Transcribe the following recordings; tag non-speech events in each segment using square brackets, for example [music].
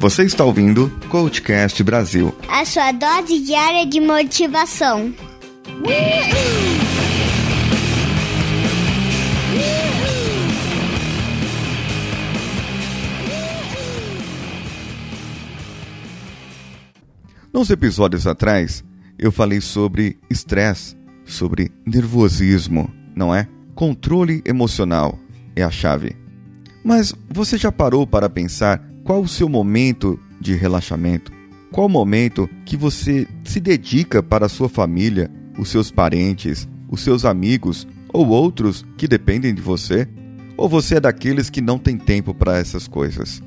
Você está ouvindo Coachcast Brasil. A sua dose diária de motivação. Nos episódios atrás, eu falei sobre estresse, sobre nervosismo, não é? Controle emocional é a chave. Mas você já parou para pensar qual o seu momento de relaxamento? Qual o momento que você se dedica para a sua família, os seus parentes, os seus amigos ou outros que dependem de você? Ou você é daqueles que não tem tempo para essas coisas?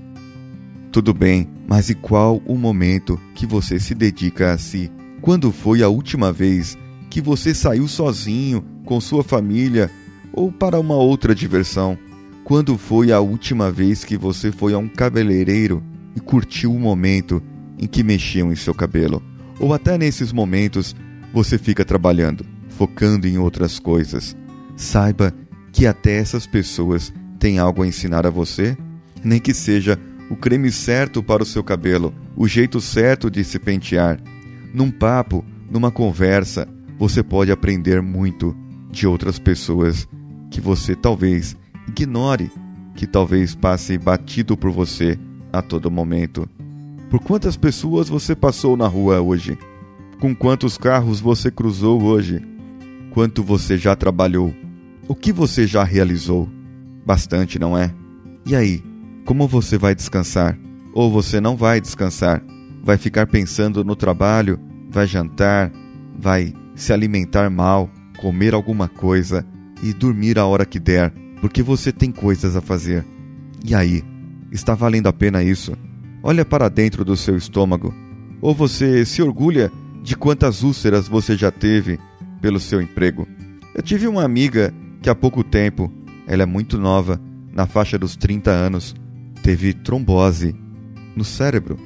Tudo bem, mas e qual o momento que você se dedica a si? Quando foi a última vez que você saiu sozinho com sua família ou para uma outra diversão? Quando foi a última vez que você foi a um cabeleireiro e curtiu o momento em que mexiam em seu cabelo? Ou até nesses momentos você fica trabalhando, focando em outras coisas? Saiba que até essas pessoas têm algo a ensinar a você, nem que seja o creme certo para o seu cabelo, o jeito certo de se pentear. Num papo, numa conversa, você pode aprender muito de outras pessoas que você talvez Ignore que talvez passe batido por você a todo momento. Por quantas pessoas você passou na rua hoje? Com quantos carros você cruzou hoje? Quanto você já trabalhou? O que você já realizou? Bastante, não é? E aí, como você vai descansar? Ou você não vai descansar? Vai ficar pensando no trabalho? Vai jantar? Vai se alimentar mal? Comer alguma coisa? E dormir a hora que der? Porque você tem coisas a fazer. E aí, está valendo a pena isso? Olha para dentro do seu estômago. Ou você se orgulha de quantas úlceras você já teve pelo seu emprego? Eu tive uma amiga que há pouco tempo, ela é muito nova, na faixa dos 30 anos, teve trombose no cérebro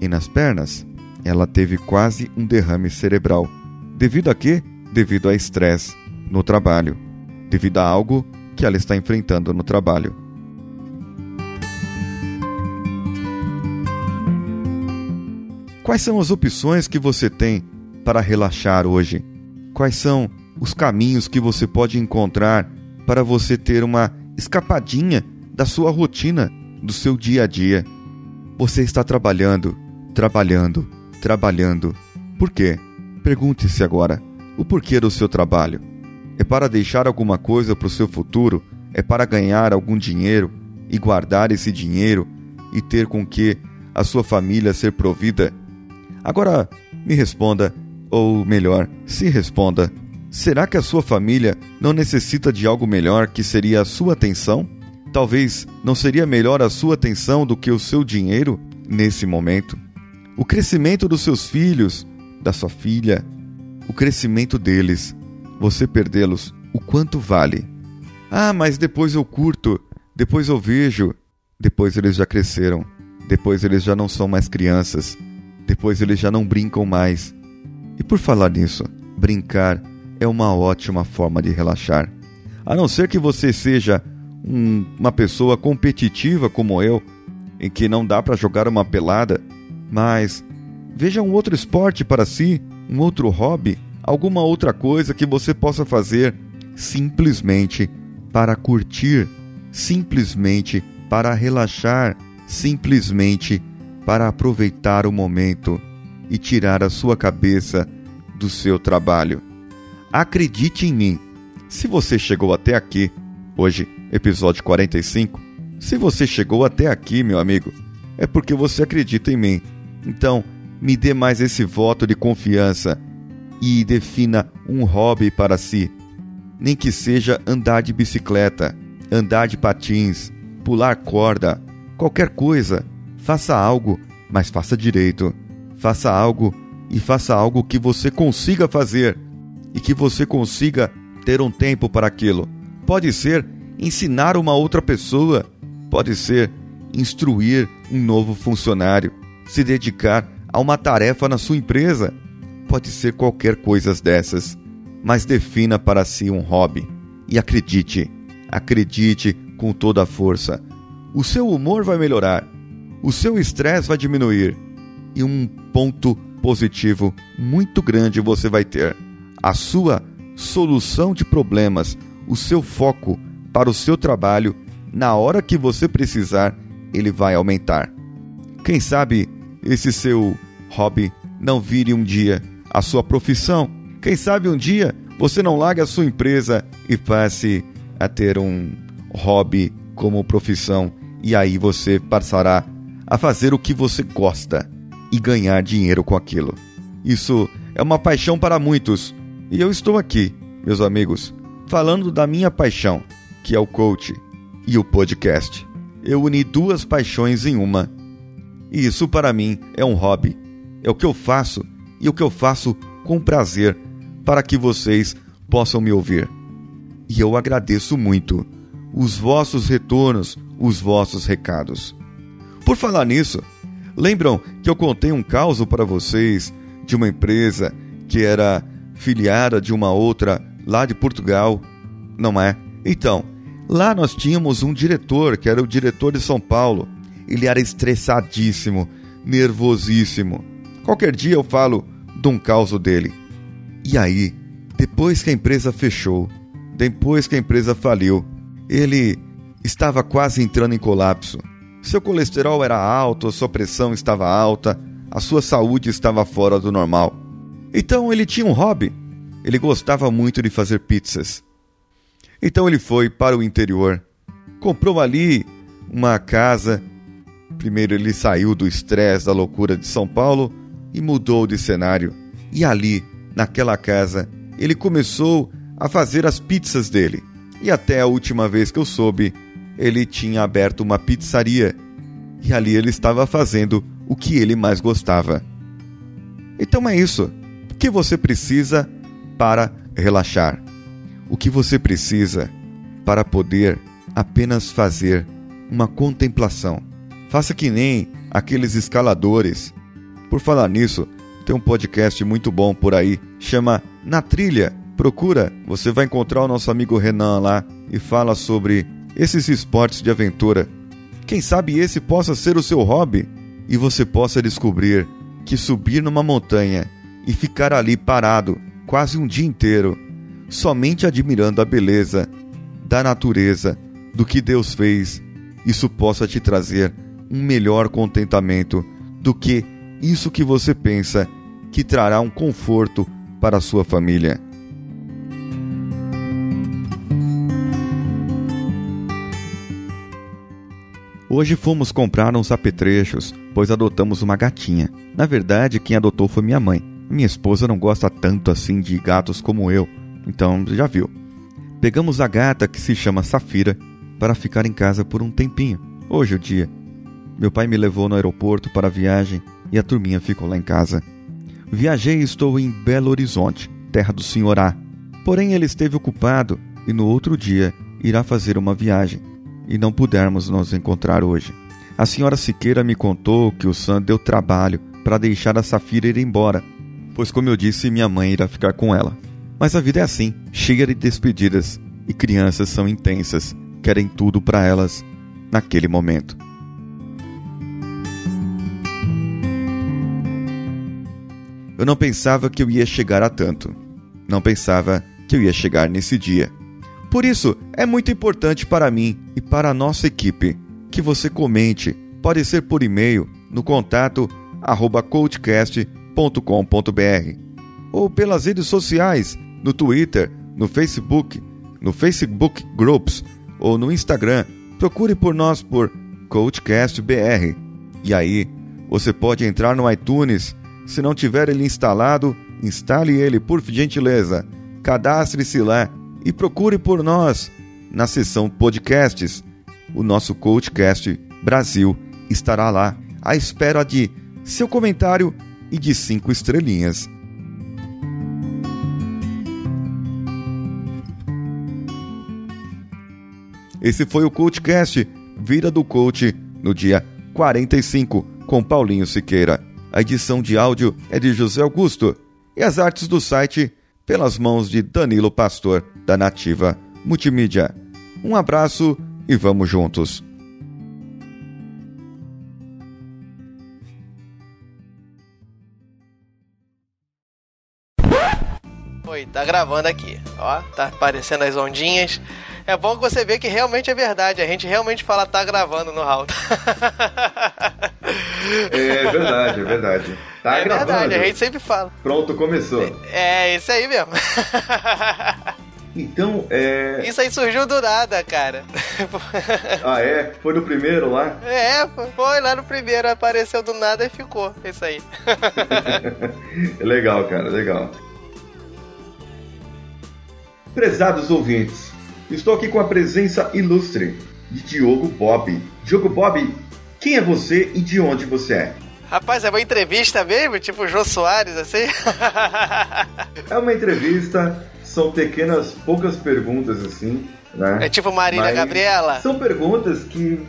e nas pernas. Ela teve quase um derrame cerebral. Devido a quê? Devido a estresse no trabalho. Devido a algo que ela está enfrentando no trabalho. Quais são as opções que você tem para relaxar hoje? Quais são os caminhos que você pode encontrar para você ter uma escapadinha da sua rotina, do seu dia a dia? Você está trabalhando, trabalhando, trabalhando. Por quê? Pergunte-se agora: o porquê do seu trabalho? É para deixar alguma coisa para o seu futuro? É para ganhar algum dinheiro e guardar esse dinheiro e ter com que a sua família ser provida? Agora, me responda, ou melhor, se responda: será que a sua família não necessita de algo melhor que seria a sua atenção? Talvez não seria melhor a sua atenção do que o seu dinheiro nesse momento? O crescimento dos seus filhos, da sua filha, o crescimento deles você perdê-los, o quanto vale? Ah, mas depois eu curto, depois eu vejo, depois eles já cresceram, depois eles já não são mais crianças, depois eles já não brincam mais. E por falar nisso, brincar é uma ótima forma de relaxar. A não ser que você seja um, uma pessoa competitiva como eu, em que não dá para jogar uma pelada, mas veja um outro esporte para si, um outro hobby alguma outra coisa que você possa fazer simplesmente para curtir, simplesmente para relaxar, simplesmente para aproveitar o momento e tirar a sua cabeça do seu trabalho. Acredite em mim. Se você chegou até aqui, hoje, episódio 45, se você chegou até aqui, meu amigo, é porque você acredita em mim. Então, me dê mais esse voto de confiança e defina um hobby para si. Nem que seja andar de bicicleta, andar de patins, pular corda, qualquer coisa. Faça algo, mas faça direito. Faça algo e faça algo que você consiga fazer e que você consiga ter um tempo para aquilo. Pode ser ensinar uma outra pessoa, pode ser instruir um novo funcionário, se dedicar a uma tarefa na sua empresa, Pode ser qualquer coisa dessas, mas defina para si um hobby. E acredite, acredite com toda a força. O seu humor vai melhorar. o seu estresse vai diminuir e um ponto positivo muito grande você vai ter. A sua solução de problemas, o seu foco para o seu trabalho, na hora que você precisar, ele vai aumentar. Quem sabe esse seu hobby não vire um dia a sua profissão. Quem sabe um dia você não largue a sua empresa e passe a ter um hobby como profissão e aí você passará a fazer o que você gosta e ganhar dinheiro com aquilo. Isso é uma paixão para muitos e eu estou aqui, meus amigos, falando da minha paixão, que é o coach e o podcast. Eu uni duas paixões em uma. E isso para mim é um hobby. É o que eu faço e o que eu faço com prazer para que vocês possam me ouvir. E eu agradeço muito os vossos retornos, os vossos recados. Por falar nisso, lembram que eu contei um caso para vocês de uma empresa que era filiada de uma outra lá de Portugal? Não é? Então, lá nós tínhamos um diretor, que era o diretor de São Paulo. Ele era estressadíssimo, nervosíssimo. Qualquer dia eu falo de um caso dele. E aí, depois que a empresa fechou, depois que a empresa faliu, ele estava quase entrando em colapso. Seu colesterol era alto, sua pressão estava alta, a sua saúde estava fora do normal. Então ele tinha um hobby. Ele gostava muito de fazer pizzas. Então ele foi para o interior, comprou ali uma casa. Primeiro ele saiu do estresse, da loucura de São Paulo e mudou de cenário. E ali, naquela casa, ele começou a fazer as pizzas dele. E até a última vez que eu soube, ele tinha aberto uma pizzaria. E ali ele estava fazendo o que ele mais gostava. Então é isso. O que você precisa para relaxar? O que você precisa para poder apenas fazer uma contemplação? Faça que nem aqueles escaladores. Por falar nisso, tem um podcast muito bom por aí, chama Na Trilha Procura, você vai encontrar o nosso amigo Renan lá e fala sobre esses esportes de aventura. Quem sabe esse possa ser o seu hobby e você possa descobrir que subir numa montanha e ficar ali parado quase um dia inteiro, somente admirando a beleza da natureza, do que Deus fez, isso possa te trazer um melhor contentamento do que isso que você pensa que trará um conforto para a sua família. Hoje fomos comprar uns apetrechos, pois adotamos uma gatinha. Na verdade, quem adotou foi minha mãe. Minha esposa não gosta tanto assim de gatos como eu, então já viu. Pegamos a gata que se chama Safira para ficar em casa por um tempinho. Hoje é o dia. Meu pai me levou no aeroporto para a viagem e a turminha ficou lá em casa. Viajei e estou em Belo Horizonte, terra do Senhor A. Porém, ele esteve ocupado e no outro dia irá fazer uma viagem e não pudermos nos encontrar hoje. A senhora Siqueira me contou que o Sam deu trabalho para deixar a Safira ir embora, pois, como eu disse, minha mãe irá ficar com ela. Mas a vida é assim, cheia de despedidas, e crianças são intensas, querem tudo para elas naquele momento. Eu não pensava que eu ia chegar a tanto. Não pensava que eu ia chegar nesse dia. Por isso, é muito importante para mim e para a nossa equipe que você comente. Pode ser por e-mail no contato coachcast.com.br ou pelas redes sociais, no Twitter, no Facebook, no Facebook Groups ou no Instagram. Procure por nós por CoachCastBR. E aí, você pode entrar no iTunes. Se não tiver ele instalado, instale ele por gentileza. Cadastre-se lá e procure por nós na seção podcasts. O nosso Coachcast Brasil estará lá à espera de seu comentário e de cinco estrelinhas. Esse foi o Coachcast Vida do Coach no dia 45 com Paulinho Siqueira. A edição de áudio é de José Augusto e as artes do site pelas mãos de Danilo Pastor, da Nativa Multimídia. Um abraço e vamos juntos! Oi, tá gravando aqui, ó, tá aparecendo as ondinhas. É bom que você vê que realmente é verdade, a gente realmente fala tá gravando no Raul. [laughs] É verdade, é verdade. Tá é gravando. verdade, a gente sempre fala. Pronto, começou. É, isso aí mesmo. [laughs] Então, é. Isso aí surgiu do nada, cara. Ah, é? Foi no primeiro lá? É, foi lá no primeiro, apareceu do nada e ficou. Isso aí. [laughs] legal, cara, legal. Prezados ouvintes, estou aqui com a presença ilustre de Diogo Bob. Diogo Bob, quem é você e de onde você é? Rapaz, é uma entrevista mesmo? Tipo o Jô Soares, assim? É uma entrevista, são pequenas, poucas perguntas assim, né? É tipo Marília Mas Gabriela? São perguntas que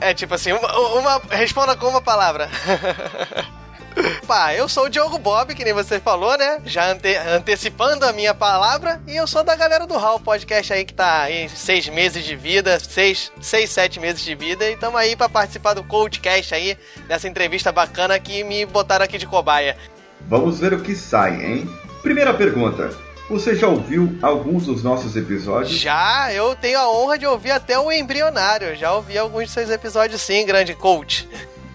É tipo assim, uma, uma- responda com uma palavra. [laughs] Pá, eu sou o Diogo Bob, que nem você falou, né? Já ante- antecipando a minha palavra. E eu sou da galera do Hall Podcast aí, que tá aí seis meses de vida, seis, seis sete meses de vida. E tamo aí pra participar do Coachcast aí, dessa entrevista bacana que me botaram aqui de cobaia. Vamos ver o que sai, hein? Primeira pergunta. Você já ouviu alguns dos nossos episódios? Já, eu tenho a honra de ouvir até o embrionário. Já ouvi alguns de seus episódios sim, grande coach.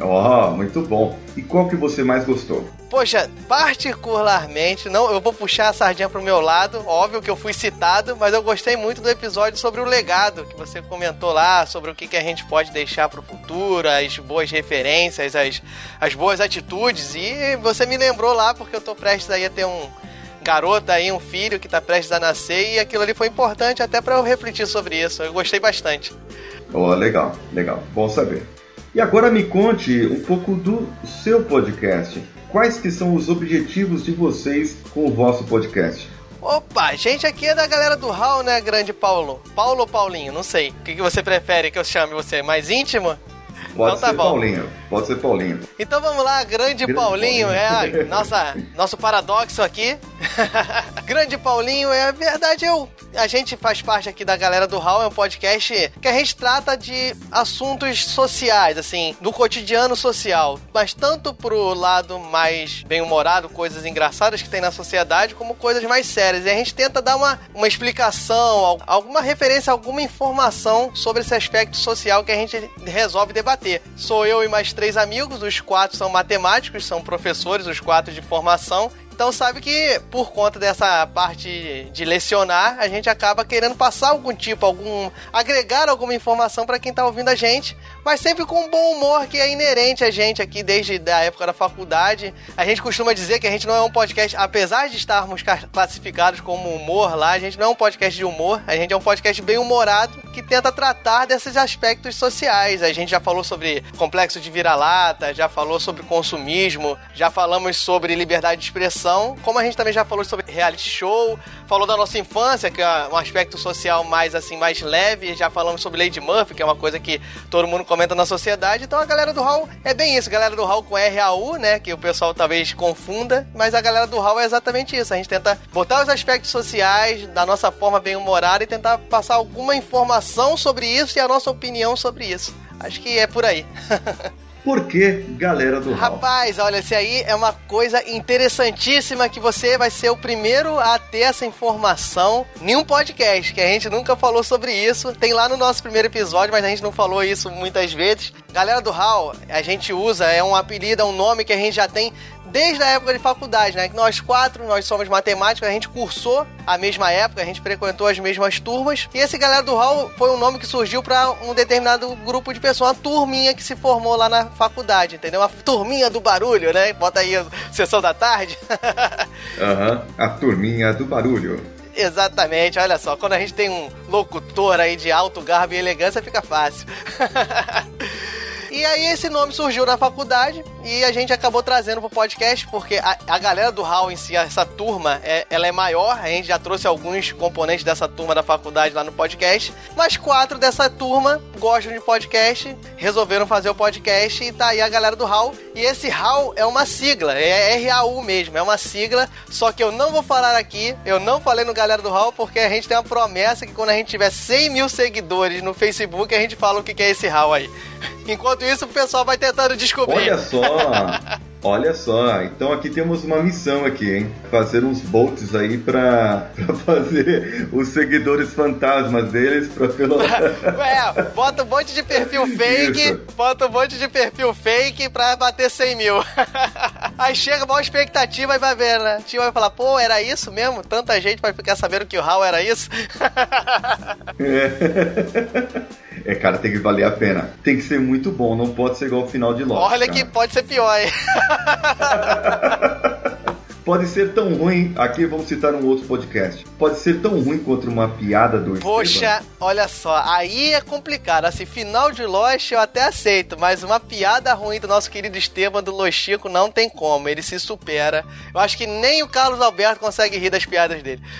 Ó, muito bom. E qual que você mais gostou? Poxa, particularmente, não, eu vou puxar a sardinha pro meu lado, óbvio que eu fui citado, mas eu gostei muito do episódio sobre o legado que você comentou lá, sobre o que, que a gente pode deixar pro futuro, as boas referências, as, as boas atitudes, e você me lembrou lá porque eu tô prestes aí a ter um garoto aí, um filho que tá prestes a nascer, e aquilo ali foi importante até para eu refletir sobre isso. Eu gostei bastante. Ó, legal, legal. Bom saber. E agora me conte um pouco do seu podcast. Quais que são os objetivos de vocês com o vosso podcast? Opa, a gente aqui é da galera do Hall, né, grande Paulo? Paulo ou Paulinho? Não sei. O que, você prefere que eu chame você? Mais íntimo? Pode Então tá ser bom. Paulinho. Pode ser Paulinho. Então vamos lá, grande, Grande Paulinho, Paulinho. é a nossa, nosso paradoxo aqui. [laughs] grande Paulinho, é verdade, eu. A gente faz parte aqui da galera do Hall, é um podcast que a gente trata de assuntos sociais, assim, do cotidiano social. Mas tanto pro lado mais bem-humorado, coisas engraçadas que tem na sociedade, como coisas mais sérias. E a gente tenta dar uma, uma explicação, al- alguma referência, alguma informação sobre esse aspecto social que a gente resolve debater. Sou eu e mais três amigos, os quatro são matemáticos, são professores, os quatro de formação. Então sabe que por conta dessa parte de lecionar, a gente acaba querendo passar algum tipo, algum agregar alguma informação para quem tá ouvindo a gente, mas sempre com um bom humor que é inerente a gente aqui desde a época da faculdade. A gente costuma dizer que a gente não é um podcast, apesar de estarmos ca- classificados como humor lá, a gente não é um podcast de humor, a gente é um podcast bem humorado que tenta tratar desses aspectos sociais. A gente já falou sobre complexo de vira-lata, já falou sobre consumismo, já falamos sobre liberdade de expressão, como a gente também já falou sobre reality show, falou da nossa infância, que é um aspecto social mais assim, mais leve, já falamos sobre Lady Murphy, que é uma coisa que todo mundo comenta na sociedade. Então a galera do Hall é bem isso, galera do Hall com RAU, né, que o pessoal talvez confunda, mas a galera do Hall é exatamente isso. A gente tenta botar os aspectos sociais da nossa forma bem humorada e tentar passar alguma informação sobre isso e a nossa opinião sobre isso. Acho que é por aí. [laughs] Por que galera do Hall? Rapaz, olha, esse aí é uma coisa interessantíssima que você vai ser o primeiro a ter essa informação em um podcast, que a gente nunca falou sobre isso. Tem lá no nosso primeiro episódio, mas a gente não falou isso muitas vezes. Galera do HAL, a gente usa, é um apelido, é um nome que a gente já tem desde a época de faculdade, né? Que nós quatro, nós somos matemáticos, a gente cursou a mesma época, a gente frequentou as mesmas turmas. E esse galera do hall foi um nome que surgiu para um determinado grupo de pessoas, uma turminha que se formou lá na faculdade, entendeu? Uma turminha do barulho, né? Bota aí a sessão da tarde. [laughs] Aham, a turminha do barulho. Exatamente, olha só, quando a gente tem um locutor aí de alto garbo e elegância, fica fácil. [laughs] E aí esse nome surgiu na faculdade e a gente acabou trazendo pro podcast porque a, a galera do Hall em si, essa turma, é, ela é maior. A gente já trouxe alguns componentes dessa turma da faculdade lá no podcast. Mas quatro dessa turma gostam de podcast, resolveram fazer o podcast e tá aí a galera do Hall. E esse Hall é uma sigla, é RAU mesmo, é uma sigla. Só que eu não vou falar aqui, eu não falei no galera do Hall porque a gente tem uma promessa que quando a gente tiver 100 mil seguidores no Facebook, a gente fala o que é esse Hall aí. Enquanto isso, o pessoal vai tentando descobrir. Olha só! [laughs] Olha só, então aqui temos uma missão aqui, hein? Fazer uns bolts aí pra, [laughs] pra fazer os seguidores fantasmas deles pra pelo... [laughs] é, bota um monte de perfil fake, Isso. bota um monte de perfil fake pra bater 100 mil. aí chega, maior expectativa e vai ver, né? O tio vai falar, pô, era isso mesmo? Tanta gente vai ficar sabendo que o HAL era isso? é. É, cara, tem que valer a pena. Tem que ser muito bom, não pode ser igual o final de Lost. Olha cara. que pode ser pior, hein? [laughs] pode ser tão ruim. Aqui vamos citar um outro podcast. Pode ser tão ruim quanto uma piada do Poxa, Esteban. olha só, aí é complicado. Assim, final de Lost eu até aceito, mas uma piada ruim do nosso querido Esteban do Lostico não tem como. Ele se supera. Eu acho que nem o Carlos Alberto consegue rir das piadas dele. [laughs]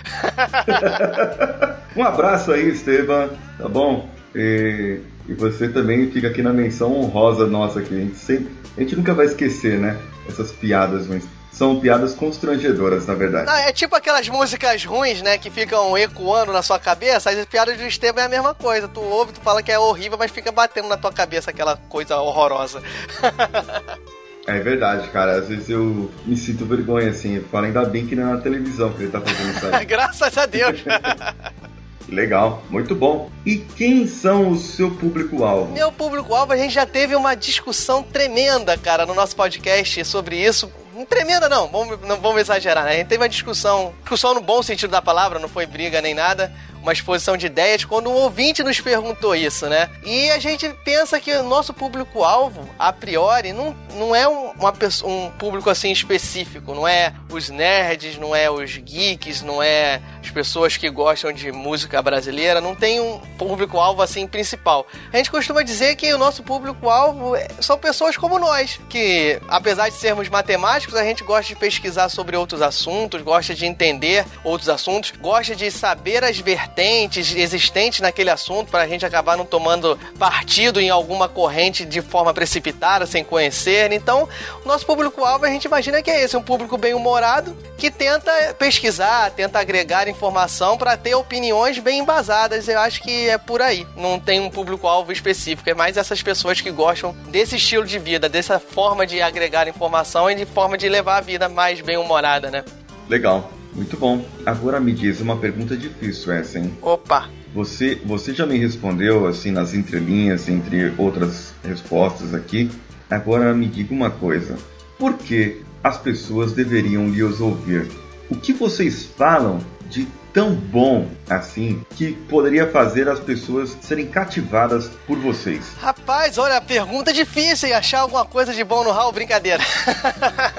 [laughs] um abraço aí, Esteban. Tá bom? E, e, você também fica aqui na menção honrosa nossa aqui. A gente, sempre, a gente nunca vai esquecer, né? Essas piadas ruins. São piadas constrangedoras, na verdade. Não, é tipo aquelas músicas ruins, né? Que ficam ecoando na sua cabeça. As piadas do Esteban é a mesma coisa. Tu ouve, tu fala que é horrível, mas fica batendo na tua cabeça aquela coisa horrorosa. [laughs] É verdade, cara. Às vezes eu me sinto vergonha, assim. Eu falo, ainda bem que não é na televisão que ele tá fazendo isso aí. [laughs] Graças a Deus. [laughs] Legal, muito bom. E quem são o seu público-alvo? Meu público-alvo, a gente já teve uma discussão tremenda, cara, no nosso podcast sobre isso. Tremenda não, vamos, não vamos exagerar, né? A gente teve uma discussão, discussão no bom sentido da palavra, não foi briga nem nada, uma exposição de ideias quando um ouvinte nos perguntou isso, né? E a gente pensa que o nosso público-alvo, a priori, não, não é um, uma, um público assim específico, não é os nerds, não é os geeks, não é as pessoas que gostam de música brasileira, não tem um público-alvo assim principal. A gente costuma dizer que o nosso público-alvo é, são pessoas como nós, que apesar de sermos matemáticos, a gente gosta de pesquisar sobre outros assuntos, gosta de entender outros assuntos, gosta de saber as vertentes vertentes existentes naquele assunto para a gente acabar não tomando partido em alguma corrente de forma precipitada, sem conhecer. Então, o nosso público-alvo a gente imagina que é esse, um público bem-humorado que tenta pesquisar, tenta agregar informação para ter opiniões bem embasadas. Eu acho que é por aí. Não tem um público-alvo específico, é mais essas pessoas que gostam desse estilo de vida, dessa forma de agregar informação e de forma de levar a vida mais bem-humorada, né? Legal. Muito bom. Agora me diz uma pergunta difícil essa, hein? Opa! Você, você já me respondeu assim nas entrelinhas, entre outras respostas aqui. Agora me diga uma coisa. Por que as pessoas deveriam lhe ouvir? O que vocês falam de tão bom assim que poderia fazer as pessoas serem cativadas por vocês? Rapaz, olha, pergunta difícil e achar alguma coisa de bom no Hall, brincadeira. [laughs]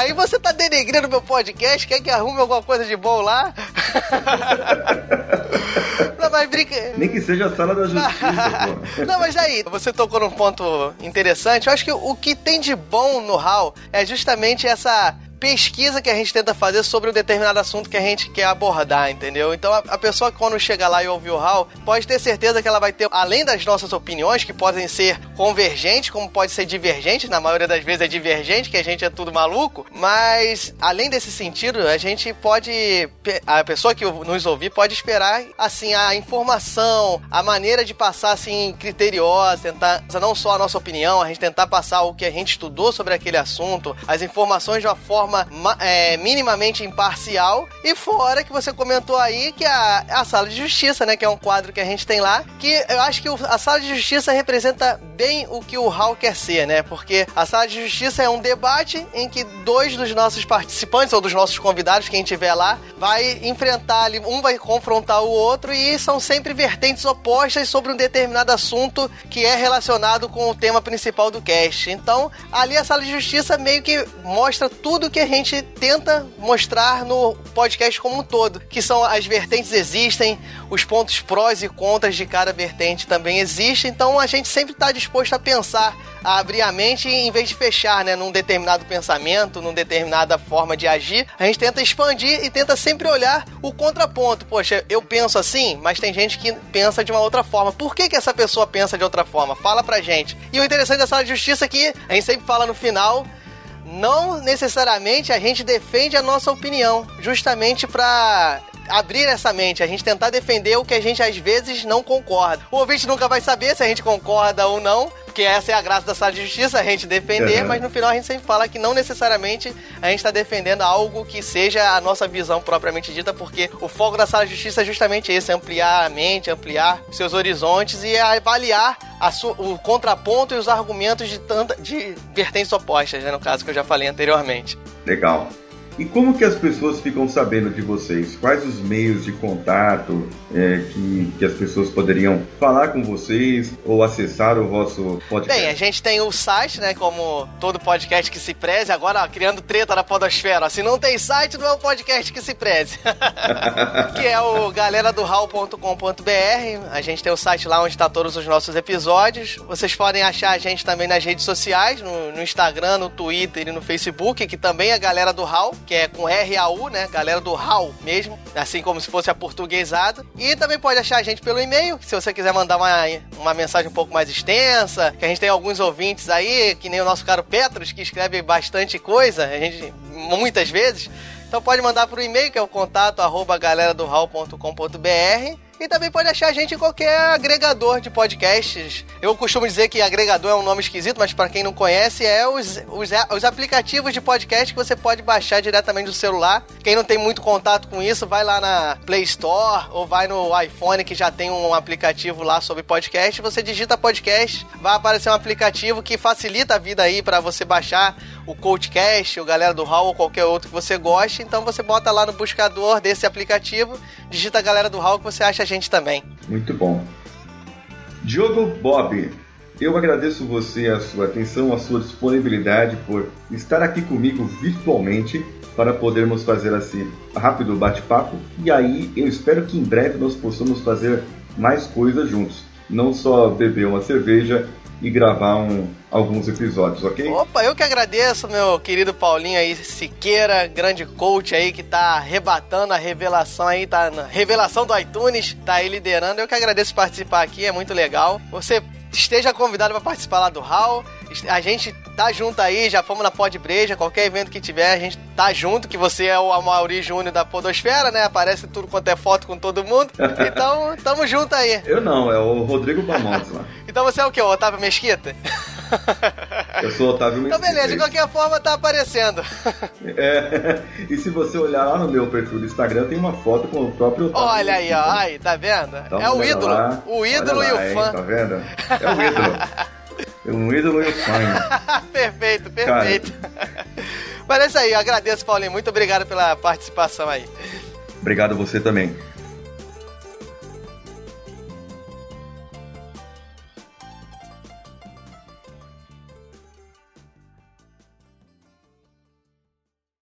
Aí você tá denegrindo meu podcast, quer que arrume alguma coisa de bom lá? [laughs] Não, mas brinca... Nem que seja a sala da justiça. [laughs] Não, mas aí, você tocou num ponto interessante. Eu acho que o que tem de bom no HAL é justamente essa pesquisa que a gente tenta fazer sobre um determinado assunto que a gente quer abordar, entendeu? Então a, a pessoa quando chega lá e ouve o HAL, pode ter certeza que ela vai ter, além das nossas opiniões, que podem ser convergentes, como pode ser divergentes, na maioria das vezes é divergente, que a gente é tudo maluco, mas além desse sentido, a gente pode, a pessoa que nos ouvir pode esperar, assim, a informação, a maneira de passar, assim, criteriosa, tentar, não só a nossa opinião, a gente tentar passar o que a gente estudou sobre aquele assunto, as informações de uma forma forma é, minimamente imparcial. E fora que você comentou aí que a, a sala de justiça, né? Que é um quadro que a gente tem lá, que eu acho que o, a sala de justiça representa bem o que o Hall quer ser, né? Porque a sala de justiça é um debate em que dois dos nossos participantes ou dos nossos convidados, quem tiver lá, vai enfrentar ali, um vai confrontar o outro e são sempre vertentes opostas sobre um determinado assunto que é relacionado com o tema principal do cast. Então, ali a sala de justiça meio que mostra tudo que que a gente tenta mostrar no podcast como um todo, que são as vertentes existem, os pontos prós e contras de cada vertente também existem, então a gente sempre está disposto a pensar, a abrir a mente em vez de fechar, né, num determinado pensamento, numa determinada forma de agir, a gente tenta expandir e tenta sempre olhar o contraponto. Poxa, eu penso assim, mas tem gente que pensa de uma outra forma. Por que, que essa pessoa pensa de outra forma? Fala pra gente. E o interessante da sala de justiça é que a gente sempre fala no final não necessariamente a gente defende a nossa opinião, justamente para abrir essa mente, a gente tentar defender o que a gente às vezes não concorda. O ouvinte nunca vai saber se a gente concorda ou não, Porque essa é a graça da sala de justiça, a gente defender, uhum. mas no final a gente sempre fala que não necessariamente a gente está defendendo algo que seja a nossa visão propriamente dita, porque o foco da sala de justiça é justamente esse, ampliar a mente, ampliar seus horizontes e avaliar o contraponto e os argumentos de, tanta, de vertentes opostas, né, no caso que eu já falei anteriormente. Legal. E como que as pessoas ficam sabendo de vocês? Quais os meios de contato é, que, que as pessoas poderiam falar com vocês ou acessar o vosso podcast? Bem, a gente tem o site, né? Como todo podcast que se preze, agora ó, criando treta na podosfera. se não tem site, não é um podcast que se preze. [laughs] que é o galera do A gente tem o site lá onde está todos os nossos episódios. Vocês podem achar a gente também nas redes sociais, no, no Instagram, no Twitter e no Facebook, que também é a galera do Hall que é com R-A-U, né? Galera do HAL mesmo, assim como se fosse a portuguesada. E também pode achar a gente pelo e-mail, se você quiser mandar uma, uma mensagem um pouco mais extensa, que a gente tem alguns ouvintes aí, que nem o nosso caro Petros, que escreve bastante coisa, a gente, muitas vezes. Então pode mandar pro e-mail, que é o contato arroba galera do e também pode achar a gente em qualquer agregador de podcasts. Eu costumo dizer que agregador é um nome esquisito, mas para quem não conhece, é os, os, os, aplicativos de podcast que você pode baixar diretamente do celular. Quem não tem muito contato com isso, vai lá na Play Store ou vai no iPhone que já tem um aplicativo lá sobre podcast. Você digita podcast, vai aparecer um aplicativo que facilita a vida aí para você baixar o Coachcast, o Galera do Hall ou qualquer outro que você goste. Então você bota lá no buscador desse aplicativo, digita a Galera do Hall que você acha a gente também. Muito bom. Diogo Bob, eu agradeço você a sua atenção, a sua disponibilidade por estar aqui comigo virtualmente para podermos fazer assim rápido bate-papo. E aí eu espero que em breve nós possamos fazer mais coisas juntos. Não só beber uma cerveja e gravar um, alguns episódios, ok? Opa, eu que agradeço, meu querido Paulinho aí, Siqueira, grande coach aí que tá arrebatando a revelação aí, tá na revelação do iTunes, tá aí liderando. Eu que agradeço participar aqui, é muito legal. Você esteja convidado para participar lá do Hall. A gente tá junto aí, já fomos na Pod Breja, qualquer evento que tiver, a gente tá junto, que você é o Amaury Júnior da Podosfera, né? Aparece tudo quanto é foto com todo mundo. [laughs] Então, tamo junto aí. Eu não, é o Rodrigo Bamontes [laughs] lá. então você é o quê? O Otávio Mesquita? Eu sou o Otávio. Então beleza, de qualquer forma tá aparecendo. É, [laughs] e se você olhar lá no meu perfil do Instagram, tem uma foto com o próprio Otávio Olha aí, ó, aí, tá vendo? Então, é o ídolo, lá, o ídolo e o fã. Hein, tá vendo? É o ídolo. É um ídolo e um sonho. perfeito, [laughs] perfeito. Cara. Mas é isso aí, eu agradeço, Paulinho. Muito obrigado pela participação aí. Obrigado você também.